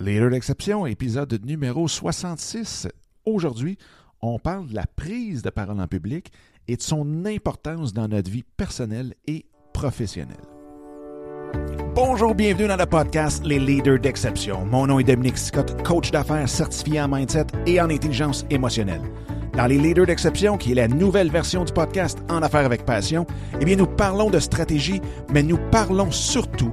Leader d'exception, épisode numéro 66. Aujourd'hui, on parle de la prise de parole en public et de son importance dans notre vie personnelle et professionnelle. Bonjour, bienvenue dans le podcast Les Leaders d'exception. Mon nom est Dominique Scott, coach d'affaires certifié en mindset et en intelligence émotionnelle. Dans les Leaders d'exception, qui est la nouvelle version du podcast En affaires avec passion, eh bien nous parlons de stratégie, mais nous parlons surtout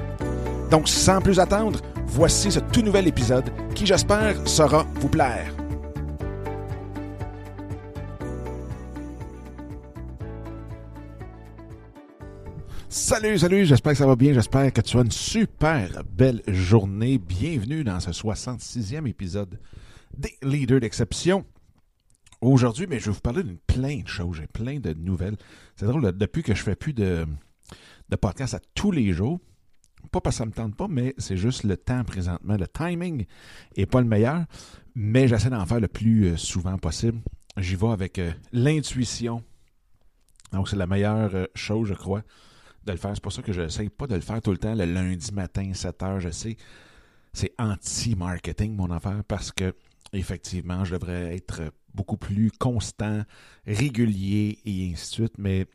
Donc, sans plus attendre, voici ce tout nouvel épisode qui, j'espère, saura vous plaire. Salut, salut, j'espère que ça va bien, j'espère que tu as une super belle journée. Bienvenue dans ce 66e épisode des Leaders d'exception. Aujourd'hui, mais je vais vous parler d'une plein de choses, j'ai plein de nouvelles. C'est drôle, depuis que je fais plus de, de podcasts à tous les jours, pas parce que ça me tente pas, mais c'est juste le temps présentement. Le timing est pas le meilleur, mais j'essaie d'en faire le plus euh, souvent possible. J'y vais avec euh, l'intuition. Donc, c'est la meilleure euh, chose, je crois, de le faire. C'est pour ça que je n'essaie pas de le faire tout le temps le lundi matin, 7 heures. Je sais, c'est anti-marketing, mon affaire, parce que, effectivement, je devrais être beaucoup plus constant, régulier et ainsi de suite. Mais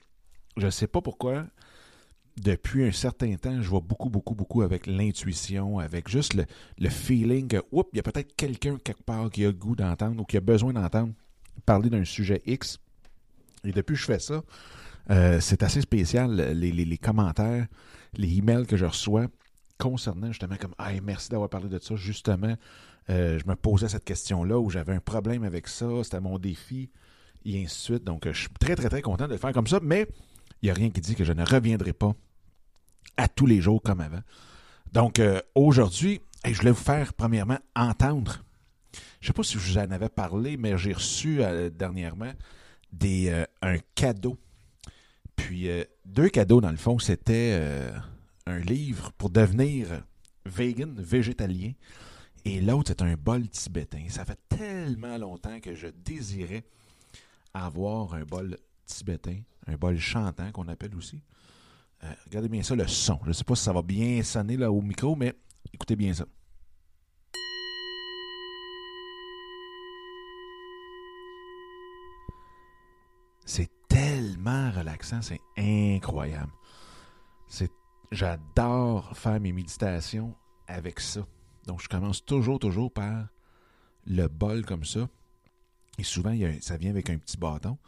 je ne sais pas pourquoi depuis un certain temps, je vois beaucoup, beaucoup, beaucoup avec l'intuition, avec juste le, feeling que, oups, il y a peut-être quelqu'un quelque part qui a le goût d'entendre ou qui a besoin d'entendre parler d'un sujet X. Et depuis que je fais ça, euh, c'est assez spécial, les, les, commentaires, les emails que je reçois concernant justement comme, ah, merci d'avoir parlé de ça, justement, euh, je me posais cette question-là où j'avais un problème avec ça, c'était mon défi, et ainsi de suite. Donc, je suis très, très, très content de le faire comme ça, mais il n'y a rien qui dit que je ne reviendrai pas à tous les jours comme avant. Donc, euh, aujourd'hui, je voulais vous faire, premièrement, entendre. Je ne sais pas si je vous en avais parlé, mais j'ai reçu euh, dernièrement des, euh, un cadeau. Puis, deux cadeaux, dans le fond, c'était un livre pour devenir vegan, végétalien. Et l'autre, c'est un bol tibétain. Ça fait tellement longtemps que je désirais avoir un bol tibétain, un bol chantant qu'on appelle aussi. Euh, regardez bien ça, le son. Je ne sais pas si ça va bien sonner là au micro, mais écoutez bien ça. C'est tellement relaxant, c'est incroyable. J'adore faire mes méditations avec ça. Donc, je commence toujours, toujours par le bol comme ça. Et souvent, il y a, ça vient avec un petit bâton.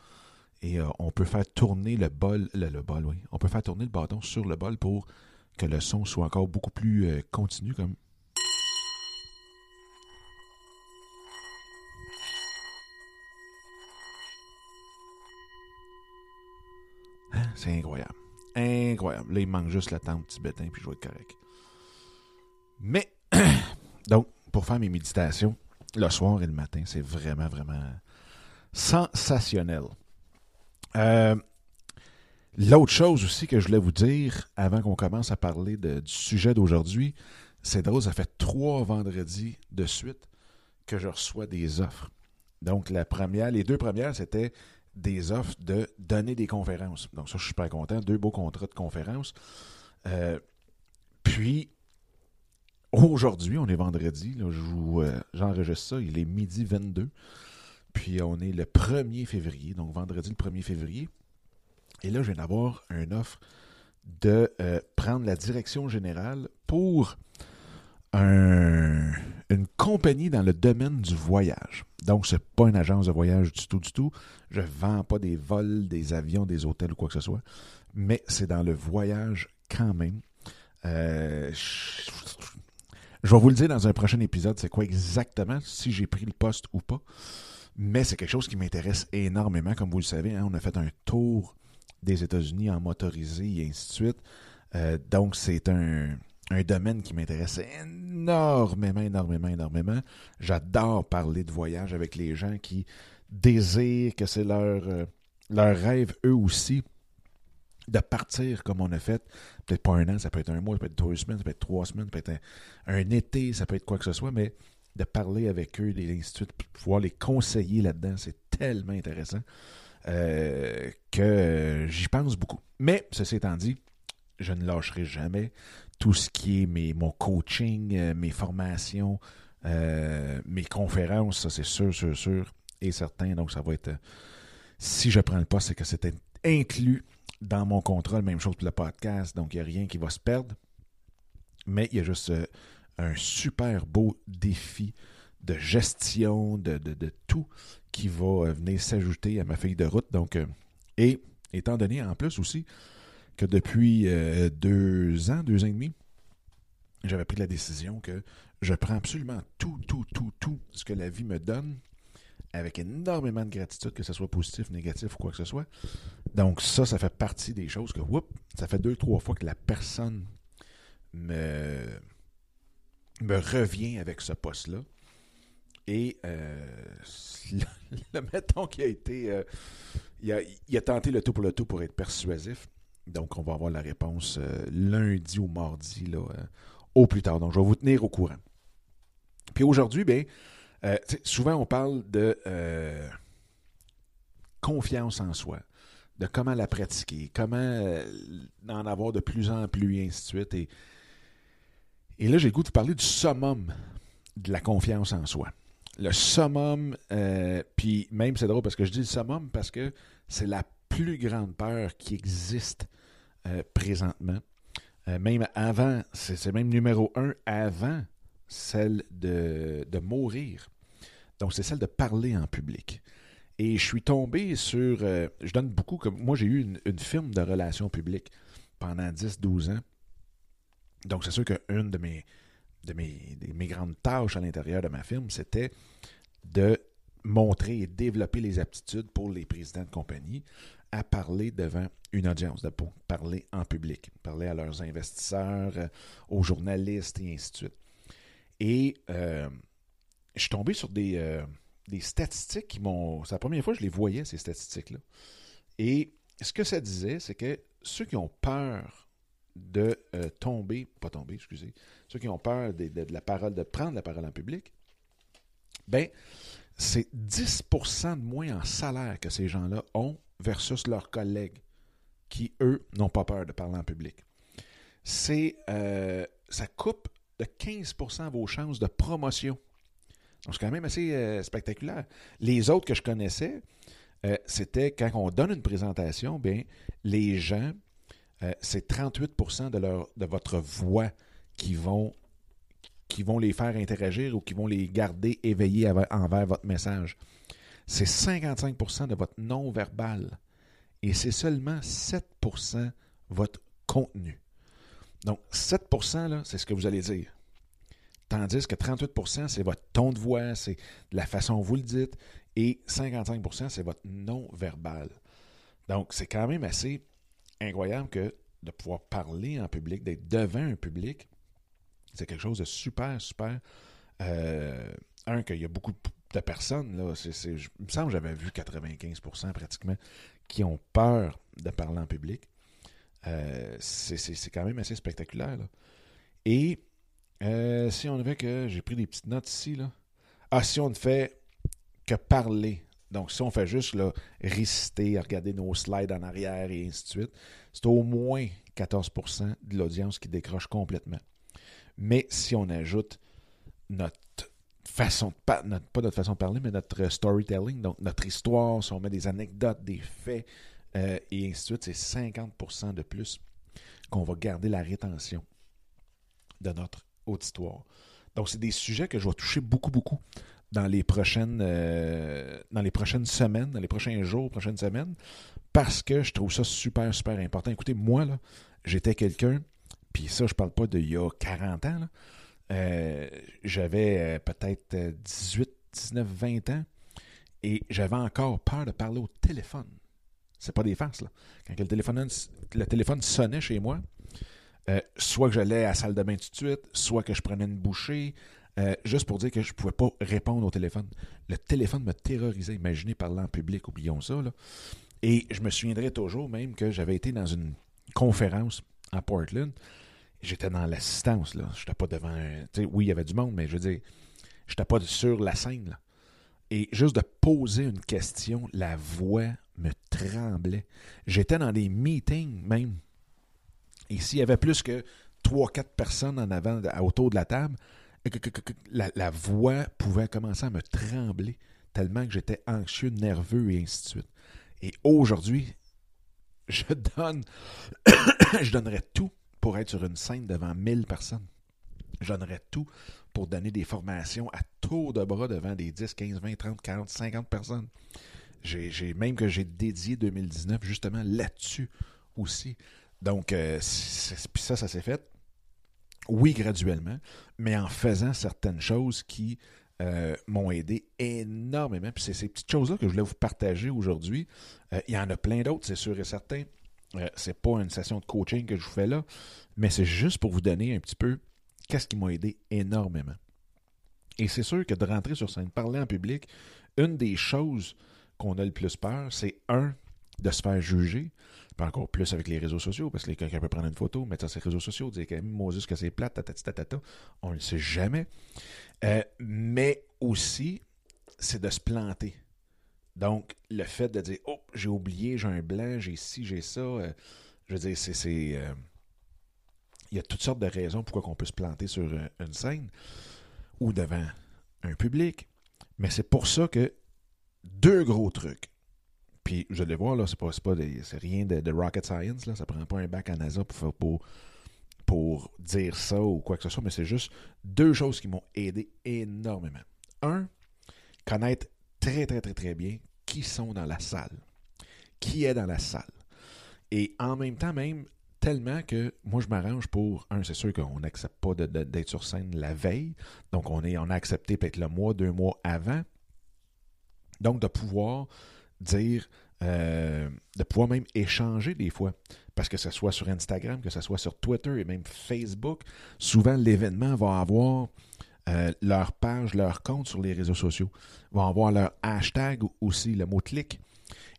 Et euh, on peut faire tourner le bol, le, bol, oui. On peut faire tourner le bâton sur le bol pour que le son soit encore beaucoup plus euh, continu, comme. Hein? C'est incroyable. Incroyable. Là, il manque juste la tente tibétain, puis je vais être correct. Mais, donc, pour faire mes méditations, le soir et le matin, c'est vraiment, vraiment sensationnel. Euh, L'autre chose aussi que je voulais vous dire avant qu'on commence à parler du sujet d'aujourd'hui, c'est drôle, ça fait trois vendredis de suite que je reçois des offres. Donc, la première, les deux premières, c'était des offres de donner des conférences. Donc, ça, je suis super content. Deux beaux contrats de conférences. Euh, puis, aujourd'hui, on est vendredi. Je euh, j'enregistre ça. Il est midi 22. Puis on est le 1er février, donc vendredi le 1er février. Et là, je viens d'avoir une offre de euh, prendre la direction générale pour un, une compagnie dans le domaine du voyage. Donc, ce n'est pas une agence de voyage du tout, du tout. Je ne vends pas des vols, des avions, des hôtels ou quoi que ce soit. Mais c'est dans le voyage quand même. Euh, je vais vous le dire dans un prochain épisode, c'est quoi exactement, si j'ai pris le poste ou pas. Mais c'est quelque chose qui m'intéresse énormément. Comme vous le savez, hein, on a fait un tour des États-Unis en motorisé et ainsi de suite. Euh, donc, c'est un, un, domaine qui m'intéresse énormément, énormément, énormément. J'adore parler de voyage avec les gens qui désirent que c'est leur, euh, leur rêve, eux aussi, de partir comme on a fait. Peut-être pas un an, ça peut être un mois, ça peut être deux semaines, ça peut être trois semaines, ça peut être un, été, ça peut être quoi que ce soit, mais de parler avec eux, des instituts, pouvoir les conseiller là-dedans, c'est tellement intéressant euh, que j'y pense beaucoup. Mais, ceci étant dit, je ne lâcherai jamais tout ce qui est mes, mon coaching, euh, mes formations, euh, mes conférences, ça c'est sûr, sûr, sûr et certain. Donc ça va être, si je prends le poste, c'est que c'est inclus dans mon contrat, même chose pour le podcast, donc il n'y a rien qui va se perdre. Mais il y a juste euh, un super beau défi de gestion, de, tout qui va venir s'ajouter à ma feuille de route. Donc, et étant donné en plus aussi que depuis euh, deux ans, deux ans et demi, j'avais pris la décision que je prends absolument tout, tout, tout, tout ce que la vie me donne avec énormément de gratitude, que ce soit positif, négatif ou quoi que ce soit. Donc ça, ça fait partie des choses que, whoop, ça fait deux, trois fois que la personne me, me revient avec ce poste-là. Et euh, le, mettons qui a été... Euh, il, a, tenté le tout pour le tout pour être persuasif. Donc, on va avoir la réponse euh, lundi ou mardi, au plus tard. Donc, je vais vous tenir au courant. Puis aujourd'hui, bien, souvent on parle de confiance en soi, de comment la pratiquer, comment en avoir de plus en plus, et ainsi de suite. Et là, j'ai le goût de parler du summum de la confiance en soi. Le summum, puis même c'est drôle parce que je dis le summum parce que c'est la plus grande peur qui existe euh, présentement. Euh, même avant, c'est même numéro un avant celle de, mourir. Donc, c'est celle de parler en public. Et je suis tombé sur. Euh, je donne beaucoup comme. Moi, j'ai eu une, une, firme de relations publiques pendant 10-12 ans. Donc, c'est sûr qu'une de mes, de mes, de mes grandes tâches à l'intérieur de ma firme, c'était de montrer et développer les aptitudes pour les présidents de compagnie à parler devant une audience, de parler en public, parler à leurs investisseurs, euh, aux journalistes et ainsi de suite. Et euh, je suis tombé sur euh, des statistiques qui m'ont... C'est la première fois que je les voyais, ces statistiques-là. Et ce que ça disait, c'est que ceux qui ont peur de tomber, pas tomber, excusez, ceux qui ont peur de, la parole, de prendre la parole en public, ben, c'est 10 de moins en salaire que ces gens-là ont versus leurs collègues qui, eux, n'ont pas peur de parler en public. C'est, euh, ça coupe de 15% vos chances de promotion. Donc, c'est quand même assez euh, spectaculaire. Les autres que je connaissais, euh, c'était quand on donne une présentation, bien, les gens, c'est 38 de, leur, de votre voix qui vont, qui vont les faire interagir ou qui vont les garder éveillés envers votre message c'est 55% de votre non-verbal et c'est seulement 7% votre contenu. Donc, 7% c'est ce que vous allez dire. Tandis que 38% c'est votre ton de voix, c'est la façon dont vous le dites, et 55% c'est votre non-verbal. Donc, c'est quand même assez incroyable que de pouvoir parler en public, d'être devant un public, c'est quelque chose de super, super. Euh, un, qu'il y a beaucoup de personnes, là, il me semble que j'avais vu 95% pratiquement qui ont peur de parler en public. Euh, c'est, quand même assez spectaculaire. Et euh, si on avait que. J'ai pris des petites notes ici. Là. Ah, si on ne fait que parler. Donc, si on fait juste là, réciter, regarder nos slides en arrière et ainsi de suite, c'est au moins 14% de l'audience qui décroche complètement. Mais si on ajoute notre façon de pas notre façon de parler, mais notre storytelling, donc notre histoire, si on met des anecdotes, des faits euh, et ainsi de suite, c'est 50% de plus qu'on va garder la rétention de notre auditoire. Donc, c'est des sujets que je vais toucher beaucoup, beaucoup dans les prochaines, euh, dans les prochaines semaines, dans les prochains jours, prochaines semaines, parce que je trouve ça super, super important. Écoutez, moi, là, j'étais quelqu'un, puis ça, je parle pas d'il y a 40 ans, euh, j'avais euh, peut-être 18, 19, 20 ans et j'avais encore peur de parler au téléphone. C'est pas des farces, là. Quand le téléphone, le téléphone sonnait chez moi, soit que j'allais à la salle de bain tout de suite, soit que je prenais une bouchée, euh, juste pour dire que je ne pouvais pas répondre au téléphone. Le téléphone me terrorisait. Imaginez parler en public, oublions ça. Là. Et je me souviendrai toujours même que j'avais été dans une conférence à Portland. J'étais dans l'assistance. Je n'étais pas devant. oui, il y avait du monde, mais je veux dire, je n'étais pas sur la scène. Et juste de poser une question, la voix me tremblait. J'étais dans des meetings même. Et s'il y avait plus que trois, quatre personnes en avant, autour de la table, la, la, voix pouvait commencer à me trembler tellement que j'étais anxieux, nerveux et ainsi de suite. Et aujourd'hui, je donne, je donnerais tout pour être sur une scène devant 1000 personnes. Je donnerais tout pour donner des formations à tour de bras devant des 10, 15, 20, 30, 40, 50 personnes. J'ai même que j'ai dédié 2019 justement là-dessus aussi. Donc, euh, ça, ça s'est fait. Oui, graduellement, mais en faisant certaines choses qui euh, m'ont aidé énormément. Puis c'est ces petites choses-là que je voulais vous partager aujourd'hui. Euh, il y en a plein d'autres, c'est sûr et certain. Euh, c'est pas une session de coaching que je vous fais là, mais c'est juste pour vous donner un petit peu qu'est-ce qui m'a aidé énormément. Et c'est sûr que de rentrer sur scène, parler en public, une des choses qu'on a le plus peur, c'est un, de se faire juger, pas encore plus avec les réseaux sociaux, parce que quelqu'un peut prendre une photo, mettre ça sur les réseaux sociaux, dire que Moses que c'est plate, tatata, on ne le sait jamais. Euh, mais aussi, c'est de se planter. Donc, le fait de dire Oh, j'ai oublié, j'ai un blanc, j'ai ci, j'ai ça. Euh, je veux dire, c'est. Euh, il y a toutes sortes de raisons pourquoi on peut se planter sur une scène ou devant un public. Mais c'est pour ça que deux gros trucs puis je vais voir, là, c'est pas, pas rien de, rocket science, là. Ça prend pas un bac à NASA pour, pour, pour dire ça ou quoi que ce soit, mais c'est juste deux choses qui m'ont aidé énormément. Un, connaître très, très, très, très bien qui sont dans la salle. Qui est dans la salle. Et en même temps, même, tellement que moi, je m'arrange pour, un, c'est sûr qu'on n'accepte pas d'être sur scène la veille. Donc, on, est, on a accepté peut-être le mois, deux mois avant. Donc, de pouvoir dire, euh, de pouvoir même échanger des fois. Parce que ce soit sur Instagram, que ce soit sur Twitter et même Facebook, souvent l'événement va avoir euh, leur page, leur compte sur les réseaux sociaux, va avoir leur hashtag aussi, le mot clic.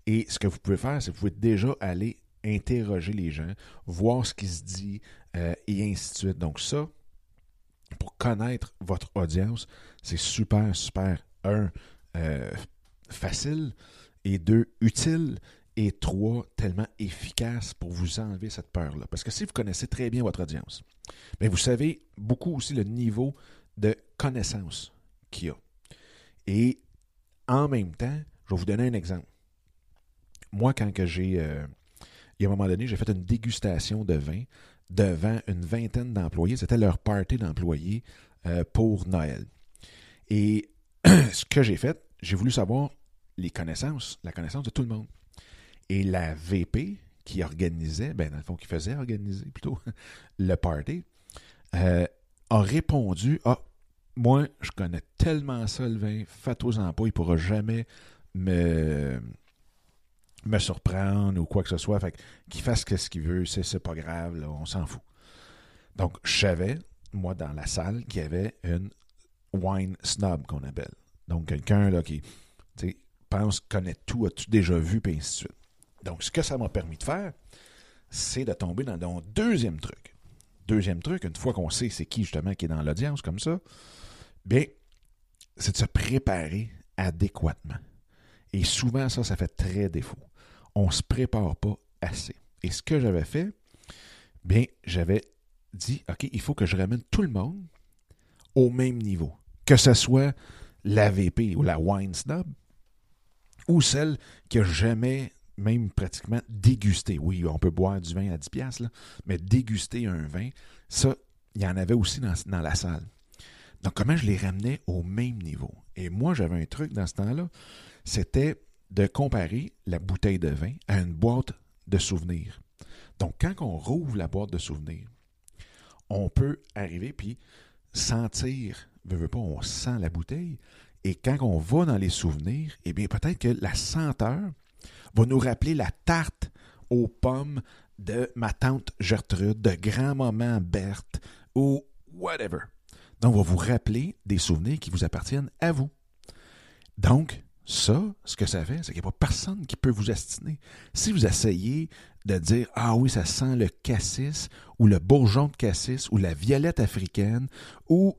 Et ce que vous pouvez faire, c'est que vous pouvez déjà aller interroger les gens, voir ce qui se dit euh, et ainsi de suite. Donc ça, pour connaître votre audience, c'est super, super, un, facile, et deux, utile, et trois, tellement efficace pour vous enlever cette peur-là. Parce que si vous connaissez très bien votre audience, mais vous savez beaucoup aussi le niveau de connaissance qu'il y a. Et en même temps, je vais vous donner un exemple. Moi, quand j'ai, euh, il y a un moment donné, j'ai fait une dégustation de vin devant une vingtaine d'employés. C'était leur party d'employés euh, pour Noël. Et ce que j'ai fait, j'ai voulu savoir les connaissances, la connaissance de tout le monde. Et la VP qui organisait, ben dans le fond, qui faisait organiser plutôt le party, euh, a répondu Ah, moi, je connais tellement ça le vin, faites-en pas, il ne pourra jamais me, me surprendre ou quoi que ce soit. Fait qu'il fasse ce qu'il veut, c'est pas grave, on s'en fout. Donc, je moi, dans la salle, qu'il y avait une wine snob qu'on appelle. Donc, quelqu'un là qui pense connaître tout, a tout déjà vu, puis ainsi de suite. Donc, ce que ça m'a permis de faire, c'est de tomber dans mon deuxième truc. Deuxième truc, une fois qu'on sait c'est qui justement qui est dans l'audience comme ça, bien, c'est de se préparer adéquatement. Et souvent, ça, ça fait très défaut. On ne se prépare pas assez. Et ce que j'avais fait, bien, j'avais dit, OK, il faut que je ramène tout le monde au même niveau. Que ce soit la VP ou la wine snob, ou celle qui n'a jamais même pratiquement dégusté. Oui, on peut boire du vin à 10$, là, mais déguster un vin, ça, il y en avait aussi dans, la salle. Donc, comment je les ramenais au même niveau? Et moi, j'avais un truc dans ce temps-là, c'était de comparer la bouteille de vin à une boîte de souvenirs. Donc, quand on rouvre la boîte de souvenirs, on peut arriver puis sentir, veut, veut pas, on sent la bouteille, et quand on va dans les souvenirs, eh bien, peut-être que la senteur va nous rappeler la tarte aux pommes de ma tante Gertrude, de grand-maman Berthe ou whatever. Donc, on va vous rappeler des souvenirs qui vous appartiennent à vous. Donc, ça, ce que ça fait, c'est qu'il n'y a pas personne qui peut vous astiner. Si vous essayez de dire Ah oui, ça sent le cassis ou le bourgeon de cassis ou la violette africaine ou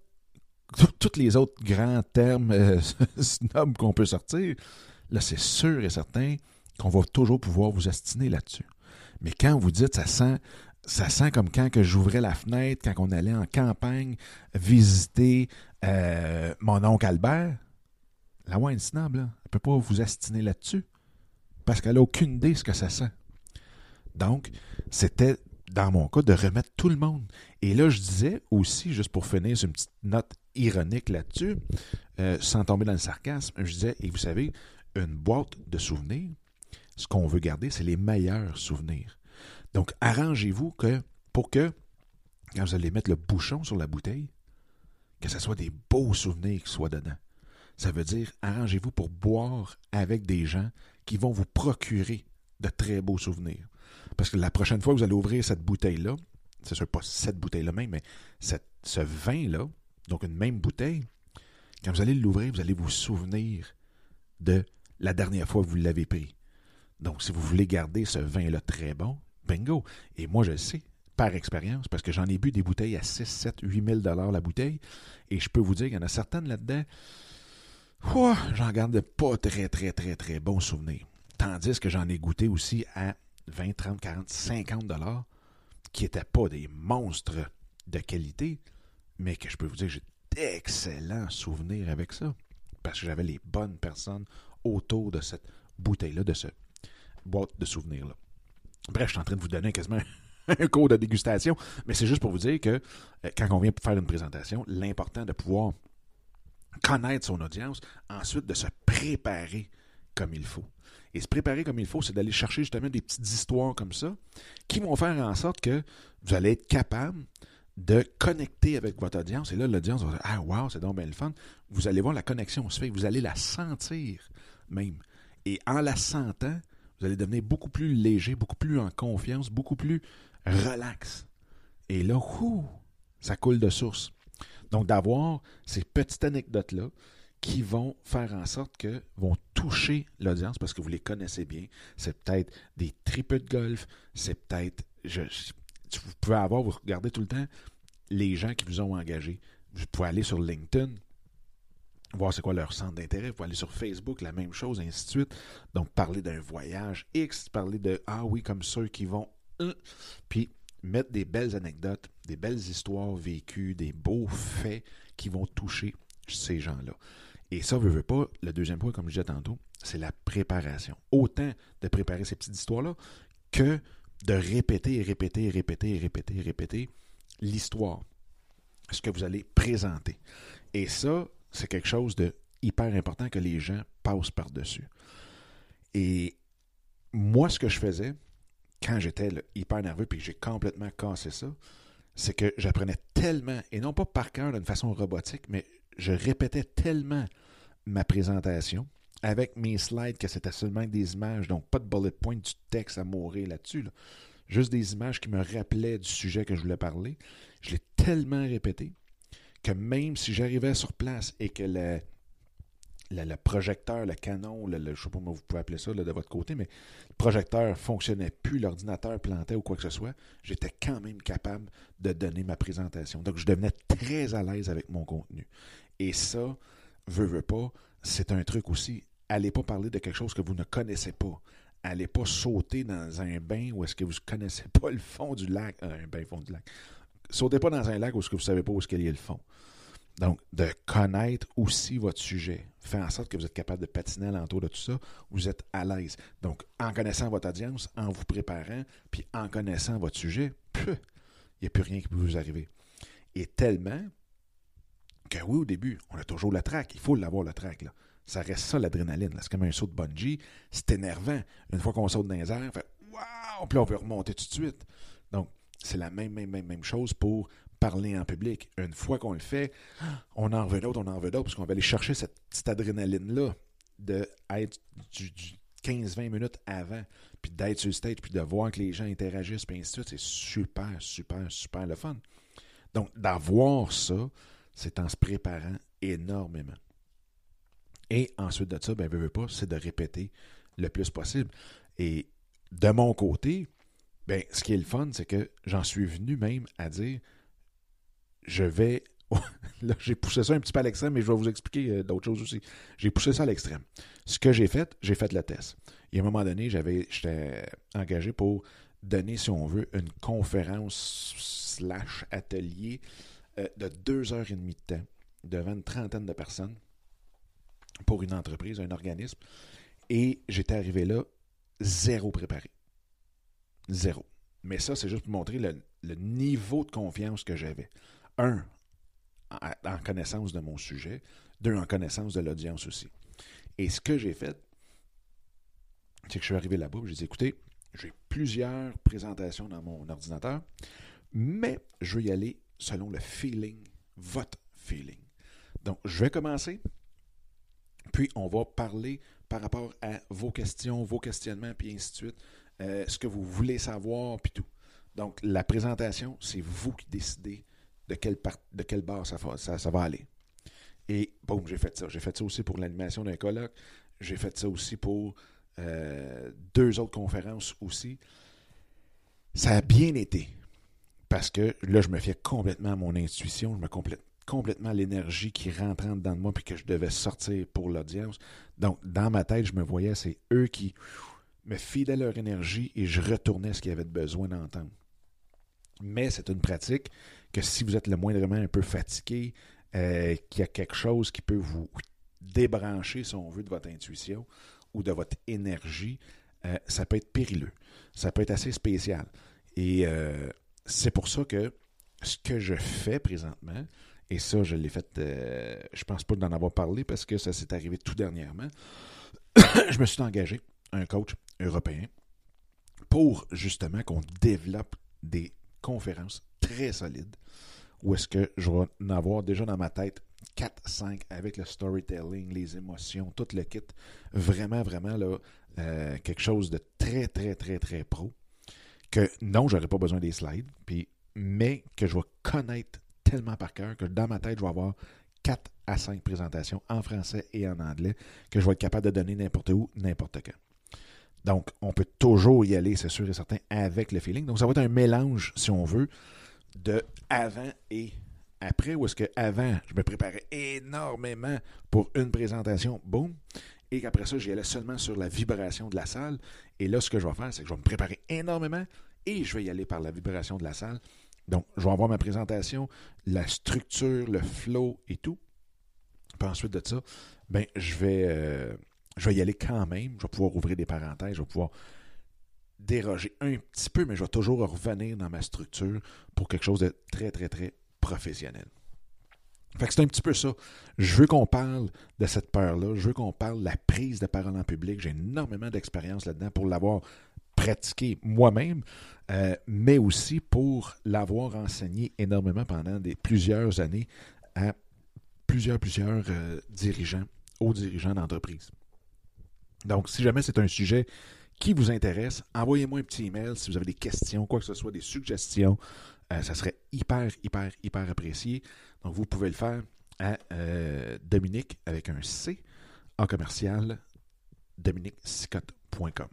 tous les autres grands termes euh, snobs qu'on peut sortir, là, c'est sûr et certain qu'on va toujours pouvoir vous astiner là-dessus. Mais quand vous dites ça sent ça sent comme quand j'ouvrais la fenêtre, quand on allait en campagne visiter euh, mon oncle Albert, la wine snob, là, elle ne peut pas vous astiner là-dessus parce qu'elle n'a aucune idée de ce que ça sent. Donc, c'était dans mon cas de remettre tout le monde. Et là, je disais aussi, juste pour finir une petite note ironique là-dessus, euh, sans tomber dans le sarcasme, je disais, et vous savez, une boîte de souvenirs, ce qu'on veut garder, c'est les meilleurs souvenirs. Donc, arrangez-vous que pour que, quand vous allez mettre le bouchon sur la bouteille, que ce soit des beaux souvenirs qui soient dedans. Ça veut dire, arrangez-vous pour boire avec des gens qui vont vous procurer de très beaux souvenirs. Parce que la prochaine fois que vous allez ouvrir cette bouteille-là, c'est sûr pas cette bouteille-là même, mais ce vin-là, donc une même bouteille, quand vous allez l'ouvrir, vous allez vous souvenir de la dernière fois que vous l'avez pris. Donc, si vous voulez garder ce vin-là très bon, bingo. Et moi, je le sais, par expérience, parce que j'en ai bu des bouteilles à 6, 7, 8 000 la bouteille, et je peux vous dire qu'il y en a certaines là-dedans, j'en garde pas très, très, très, très bons souvenirs. Tandis que j'en ai goûté aussi à 20, 30, 40, 50 dollars, qui n'étaient pas des monstres de qualité, mais que je peux vous dire j'ai d'excellents souvenirs avec ça. Parce que j'avais les bonnes personnes autour de cette bouteille-là, de ce boîte de souvenirs-là. Bref, je suis en train de vous donner quasiment un cours de dégustation, mais c'est juste pour vous dire que euh, quand on vient faire une présentation, l'important de pouvoir connaître son audience, ensuite de se préparer comme il faut. Et se préparer comme il faut, c'est d'aller chercher justement des petites histoires comme ça qui vont faire en sorte que vous allez être capable de connecter avec votre audience. Et là, l'audience va dire Ah, wow, c'est donc bien le fun. Vous allez voir la connexion se fait, vous allez la sentir même. Et en la sentant, vous allez devenir beaucoup plus léger, beaucoup plus en confiance, beaucoup plus relax. Et là, ça coule de source. Donc, d'avoir ces petites anecdotes-là qui vont faire en sorte que vont toucher l'audience parce que vous les connaissez bien. C'est peut-être des tripes de golf, c'est peut-être. vous pouvez avoir, vous regardez tout le temps les gens qui vous ont engagé. Vous pouvez aller sur LinkedIn, voir c'est quoi leur centre d'intérêt. Vous pouvez aller sur Facebook, la même chose, ainsi de suite. Donc, parler d'un voyage X, parler de Ah oui, comme ceux qui vont. Euh, puis mettre des belles anecdotes, des belles histoires vécues, des beaux faits qui vont toucher ces gens-là. Et ça, veut, pas, le deuxième point, comme je disais tantôt, c'est la préparation. Autant de préparer ces petites histoires-là que de répéter et répéter et répéter et répéter et répéter l'histoire, ce que vous allez présenter. Et ça, c'est quelque chose de hyper important que les gens passent par-dessus. Et moi, ce que je faisais, quand j'étais hyper nerveux puis que j'ai complètement cassé ça, c'est que j'apprenais tellement, et non pas par cœur d'une façon robotique, mais je répétais tellement ma présentation avec mes slides que c'était seulement des images, donc pas de bullet point, du texte à mourir là-dessus. Juste des images qui me rappelaient du sujet que je voulais parler. Je l'ai tellement répété que même si j'arrivais sur place et que le, projecteur, le canon, je ne sais pas comment vous pouvez appeler ça de votre côté, mais le projecteur fonctionnait plus, l'ordinateur plantait ou quoi que ce soit, j'étais quand même capable de donner ma présentation. Donc, je devenais très à l'aise avec mon contenu. Et ça, veut, veut pas, c'est un truc aussi. Allez pas parler de quelque chose que vous ne connaissez pas. Allez pas sauter dans un bain où est-ce que vous ne connaissez pas le fond du lac. Euh, un bain fond du lac. Sautez pas dans un lac où est-ce que vous ne savez pas où est-ce qu'il y a le fond. Donc, de connaître aussi votre sujet, fait en sorte que vous êtes capable de patiner alentour de tout ça, vous êtes à l'aise. Donc, en connaissant votre audience, en vous préparant, puis en connaissant votre sujet, il n'y a plus rien qui peut vous arriver. Et tellement que oui, au début, on a toujours le trac. Il faut l'avoir, le trac. Là. Ça reste ça, l'adrénaline. C'est comme un saut de bungee. C'est énervant. Une fois qu'on saute dans les airs, on fait Waouh! Puis on peut remonter tout de suite. Donc, c'est la même, même, même, même chose pour parler en public. Une fois qu'on le fait, on en veut d'autres, on en veut d'autres, parce qu'on va aller chercher cette petite adrénaline-là de être du, 15-20 minutes avant, puis d'être sur le stage, puis de voir que les gens interagissent, puis ainsi de suite, c'est super, super, super le fun. Donc, d'avoir ça, c'est en se préparant énormément. Et ensuite de ça, ben, veux, pas, c'est de répéter le plus possible. Et de mon côté, ben, ce qui est le fun, c'est que j'en suis venu même à dire je vais. Là, j'ai poussé ça un petit peu à l'extrême, mais je vais vous expliquer euh, d'autres choses aussi. J'ai poussé ça à l'extrême. Ce que j'ai fait, j'ai fait le test. Et à un moment donné, j'avais, j'étais engagé pour donner, si on veut, une conférence slash atelier euh, de deux heures et demie de temps devant une trentaine de personnes pour une entreprise, un organisme. Et j'étais arrivé là zéro préparé. Zéro. Mais ça, c'est juste pour montrer le, niveau de confiance que j'avais. Un, en, connaissance de mon sujet. Deux, en connaissance de l'audience aussi. Et ce que j'ai fait, c'est que je suis arrivé là-bas, j'ai dit, écoutez, j'ai plusieurs présentations dans mon ordinateur, mais je vais y aller selon le feeling, votre feeling. Donc, je vais commencer, puis on va parler par rapport à vos questions, vos questionnements, puis ainsi de suite, euh, ce que vous voulez savoir, puis tout. Donc, la présentation, c'est vous qui décidez de quelle, part, de quelle barre ça, ça, va aller. Et boum, j'ai fait ça. J'ai fait ça aussi pour l'animation d'un colloque. J'ai fait ça aussi pour euh, deux autres conférences aussi. Ça a bien été. Parce que là, je me fiais complètement à mon intuition. Je me complète complètement l'énergie qui rentrait dedans de moi puis que je devais sortir pour l'audience. Donc, dans ma tête, je me voyais, c'est eux qui me filaient leur énergie et je retournais ce qu'ils avaient besoin d'entendre. Mais c'est une pratique que si vous êtes le moindrement un peu fatigué, euh, qu'il y a quelque chose qui peut vous débrancher, si on veut, de votre intuition ou de votre énergie, euh, ça peut être périlleux. Ça peut être assez spécial. Et euh, c'est pour ça que ce que je fais présentement, et ça, je l'ai fait, euh, je pense pas d'en avoir parlé parce que ça s'est arrivé tout dernièrement. je me suis engagé, un coach européen, pour justement qu'on développe des conférences très solides où est-ce que je vais en avoir déjà dans ma tête 4, 5 avec le storytelling, les émotions, tout le kit. Vraiment, vraiment, là, euh, quelque chose de très, très, très, très pro. Que non, j'aurais pas besoin des slides, puis, mais que je vais connaître tellement par cœur que dans ma tête, je vais avoir 4 à 5 présentations en français et en anglais que je vais être capable de donner n'importe où, n'importe quand. Donc, on peut toujours y aller, c'est sûr et certain, avec le feeling. Donc, ça va être un mélange, si on veut, de avant et après, ou est-ce que avant, je me préparais énormément pour une présentation, boum, et qu'après ça, j'y allais seulement sur la vibration de la salle. Et là, ce que je vais faire, c'est que je vais me préparer énormément et je vais y aller par la vibration de la salle donc, je vais avoir ma présentation, la structure, le flow et tout. Puis ensuite de ça, ben, je vais, euh, je vais y aller quand même. Je vais pouvoir ouvrir des parenthèses, je vais pouvoir déroger un petit peu, mais je vais toujours revenir dans ma structure pour quelque chose de très, très, très professionnel. Fait que c'est un petit peu ça. Je veux qu'on parle de cette peur-là. Je veux qu'on parle de la prise de parole en public. J'ai énormément d'expérience là-dedans pour l'avoir pratiqué moi-même, euh, mais aussi pour l'avoir enseigné énormément pendant plusieurs années à plusieurs, plusieurs euh, dirigeants, hauts dirigeants d'entreprise. Donc, si jamais c'est un sujet qui vous intéresse, envoyez-moi un petit email si vous avez des questions, quoi que ce soit, des suggestions. Euh, ça serait hyper, hyper, hyper apprécié. Donc, vous pouvez le faire à Dominique avec un C en commercial dominiquesicotte.com.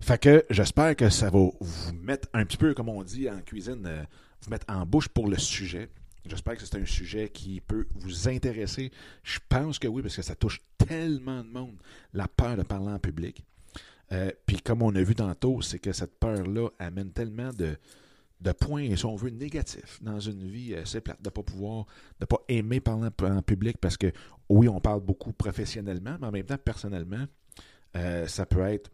Fait que j'espère que ça va vous mettre un petit peu, comme on dit en cuisine, euh, vous mettre en bouche pour le sujet. J'espère que c'est un sujet qui peut vous intéresser. Je pense que oui, parce que ça touche tellement de monde, la peur de parler en public. Euh, puis comme on a vu tantôt, c'est que cette peur-là amène tellement de, de points, si on veut, négatifs dans une vie. C'est plate de ne pas pouvoir, de ne pas aimer parler en public parce que oui, on parle beaucoup professionnellement, mais en même temps, personnellement, euh, ça peut être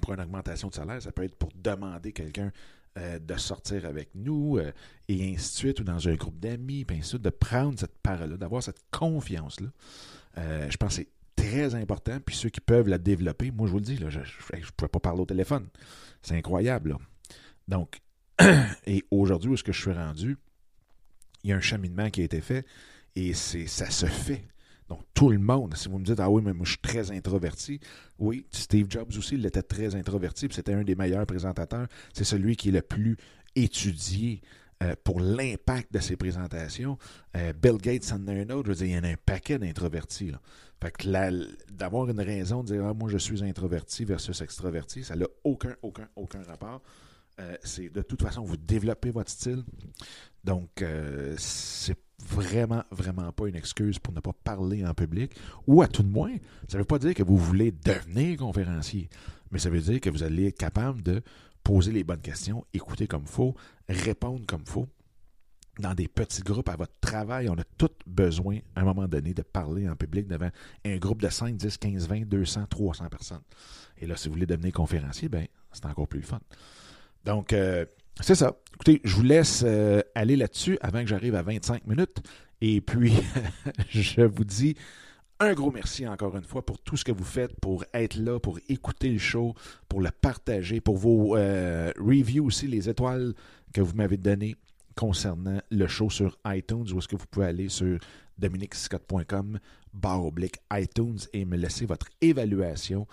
pour une augmentation de salaire, ça peut être pour demander quelqu'un euh, de sortir avec nous, euh, et ainsi de suite, ou dans un groupe d'amis, puis ainsi de suite, de prendre cette parole-là, d'avoir cette confiance-là. Euh, je pense que c'est très important, puis ceux qui peuvent la développer, moi je vous le dis, là, je ne pouvais pas parler au téléphone. C'est incroyable. Donc, et aujourd'hui, où est-ce que je suis rendu? Il y a un cheminement qui a été fait, et c'est ça se fait Donc, tout le monde, si vous me dites, ah oui, mais moi, je suis très introverti, oui, Steve Jobs aussi, il était très introverti, puis c'était un des meilleurs présentateurs. C'est celui qui est le plus étudié euh, pour l'impact de ses présentations. Euh, Bill Gates en a un autre, je veux dire, il y en a un paquet d'introvertis. Fait que d'avoir une raison de dire, ah, moi, je suis introverti versus extraverti, ça n'a aucun, aucun, aucun rapport. Euh, c'est de toute façon, vous développez votre style. Donc, c'est vraiment, vraiment pas une excuse pour ne pas parler en public. Ou à tout de moins, ça ne veut pas dire que vous voulez devenir conférencier, mais ça veut dire que vous allez être capable de poser les bonnes questions, écouter comme faut, répondre comme faut. Dans des petits groupes à votre travail, on a tous besoin, à un moment donné, de parler en public devant un groupe de 5, 10, 15, 20, 200, 300 personnes. Et là, si vous voulez devenir conférencier, ben, c'est encore plus fun. Donc, euh, c'est ça. Écoutez, je vous laisse euh, aller là-dessus avant que j'arrive à 25 minutes. Et puis, je vous dis un gros merci encore une fois pour tout ce que vous faites, pour être là, pour écouter le show, pour le partager, pour vos euh, reviews aussi, les étoiles que vous m'avez données concernant le show sur iTunes, où est-ce que vous pouvez aller sur dominicscott.com, barre oblique iTunes, et me laisser votre évaluation,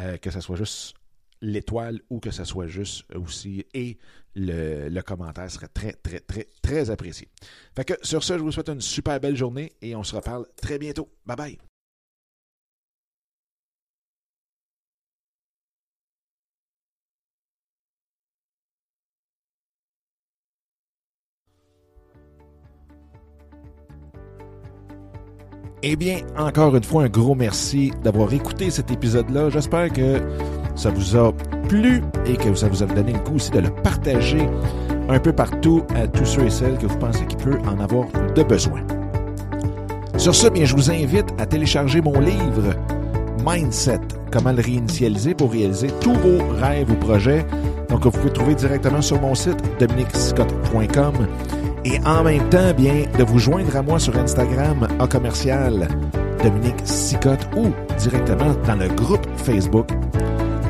euh, que ce soit juste l'étoile ou que ce soit juste aussi et le, commentaire serait très, très, très, très apprécié. Fait que sur ce, je vous souhaite une super belle journée et on se reparle très bientôt. Bye bye! Eh bien, encore une fois, un gros merci d'avoir écouté cet épisode-là. J'espère que ça vous a plu et que ça vous a donné le coup aussi de le partager un peu partout à tous ceux et celles que vous pensez qui peuvent en avoir de besoin. Sur ce, bien, je vous invite à télécharger mon livre Mindset, comment le réinitialiser pour réaliser tous vos rêves ou projets. Donc, vous pouvez trouver directement sur mon site dominicscott.com et en même temps, bien, de vous joindre à moi sur Instagram à commercial Dominique Sicotte ou directement dans le groupe Facebook